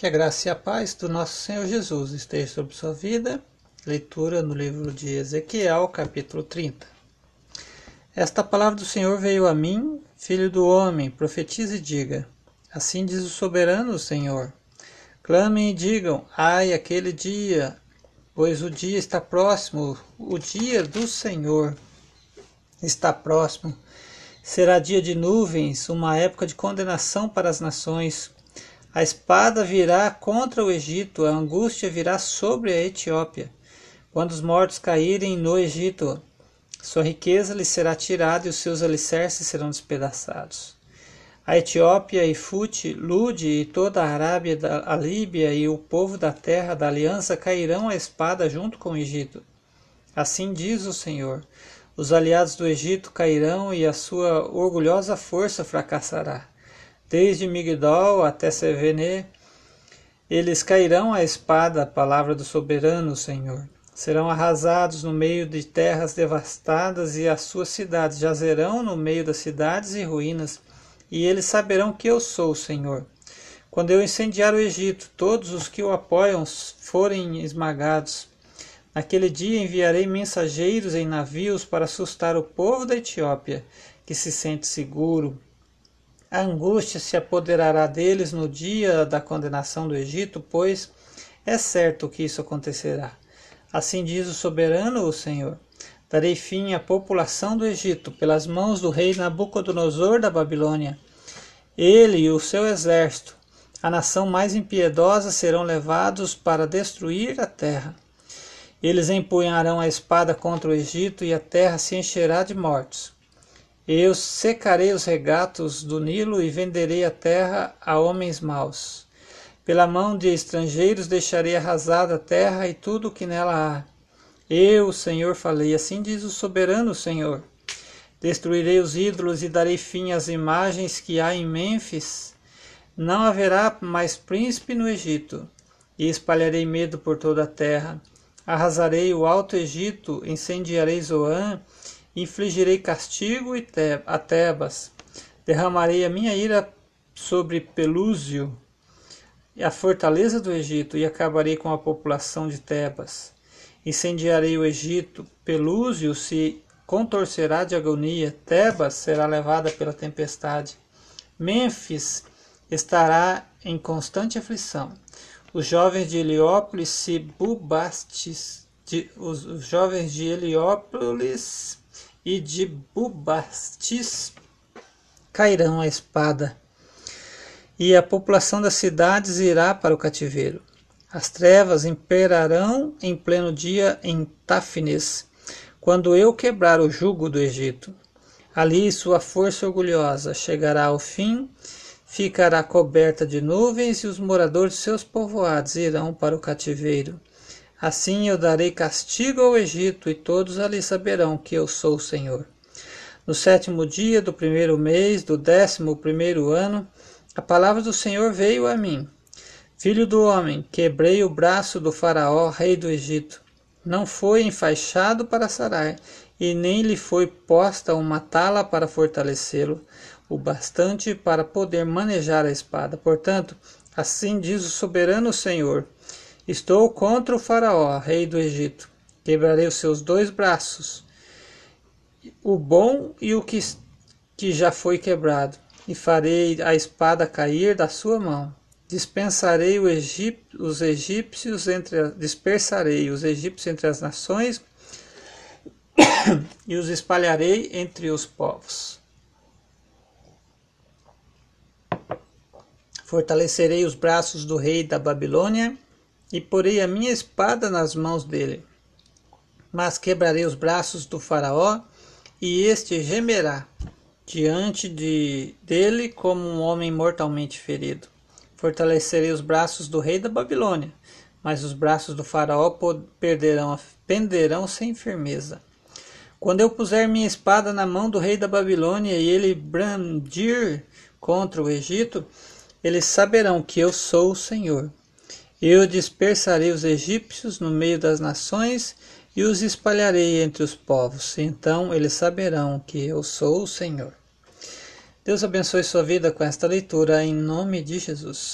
Que a graça e a paz do nosso Senhor Jesus esteja sobre sua vida. Leitura no livro de Ezequiel, capítulo 30. Esta palavra do Senhor veio a mim, filho do homem, profetize e diga: Assim diz o soberano Senhor. Clamem e digam: Ai, aquele dia, pois o dia está próximo, o dia do Senhor está próximo. Será dia de nuvens, uma época de condenação para as nações a espada virá contra o Egito, a angústia virá sobre a Etiópia. Quando os mortos caírem no Egito, sua riqueza lhe será tirada e os seus alicerces serão despedaçados. A Etiópia e Fute, Lude e toda a Arábia, a Líbia e o povo da terra da aliança cairão à espada junto com o Egito. Assim diz o Senhor: os aliados do Egito cairão e a sua orgulhosa força fracassará. Desde Migdol até Sevene, eles cairão à espada, a palavra do soberano Senhor. Serão arrasados no meio de terras devastadas e as suas cidades jazerão no meio das cidades e ruínas, e eles saberão que eu sou o Senhor. Quando eu incendiar o Egito, todos os que o apoiam forem esmagados. Naquele dia enviarei mensageiros em navios para assustar o povo da Etiópia, que se sente seguro a angústia se apoderará deles no dia da condenação do Egito, pois é certo que isso acontecerá. Assim diz o soberano, o Senhor. Darei fim à população do Egito pelas mãos do rei Nabucodonosor da Babilônia. Ele e o seu exército, a nação mais impiedosa, serão levados para destruir a terra. Eles empunharão a espada contra o Egito e a terra se encherá de mortos. Eu secarei os regatos do Nilo e venderei a terra a homens maus. Pela mão de estrangeiros deixarei arrasada a terra e tudo o que nela há. Eu, Senhor, falei, assim diz o soberano Senhor. Destruirei os ídolos e darei fim às imagens que há em Mênfis. Não haverá mais príncipe no Egito, e espalharei medo por toda a terra. Arrasarei o alto Egito, incendiarei Zoan infligirei castigo a Tebas, derramarei a minha ira sobre Pelúzio, a fortaleza do Egito, e acabarei com a população de Tebas. Incendiarei o Egito, Pelúzio se contorcerá de agonia, Tebas será levada pela tempestade. Mênfis estará em constante aflição. Os jovens de Heliópolis se bubastes, de, os, os jovens de Heliópolis e de Bubastis cairão a espada, e a população das cidades irá para o cativeiro. As trevas imperarão em pleno dia em Táfnis, quando eu quebrar o jugo do Egito. Ali sua força orgulhosa chegará ao fim, ficará coberta de nuvens, e os moradores de seus povoados irão para o cativeiro. Assim eu darei castigo ao Egito, e todos ali saberão que eu sou o Senhor. No sétimo dia do primeiro mês do décimo primeiro ano, a palavra do Senhor veio a mim. Filho do homem, quebrei o braço do faraó, rei do Egito. Não foi enfaixado para sarar, e nem lhe foi posta uma tala para fortalecê-lo, o bastante para poder manejar a espada. Portanto, assim diz o soberano Senhor: Estou contra o Faraó, rei do Egito. Quebrarei os seus dois braços, o bom e o que, que já foi quebrado, e farei a espada cair da sua mão. Dispensarei os egípcios entre dispersarei os egípcios entre as nações e os espalharei entre os povos. Fortalecerei os braços do rei da Babilônia e porei a minha espada nas mãos dele. Mas quebrarei os braços do Faraó, e este gemerá diante de, dele como um homem mortalmente ferido. Fortalecerei os braços do rei da Babilônia, mas os braços do Faraó perderão, penderão sem firmeza. Quando eu puser minha espada na mão do rei da Babilônia e ele brandir contra o Egito, eles saberão que eu sou o Senhor. Eu dispersarei os egípcios no meio das nações e os espalharei entre os povos. Então eles saberão que eu sou o Senhor. Deus abençoe sua vida com esta leitura em nome de Jesus.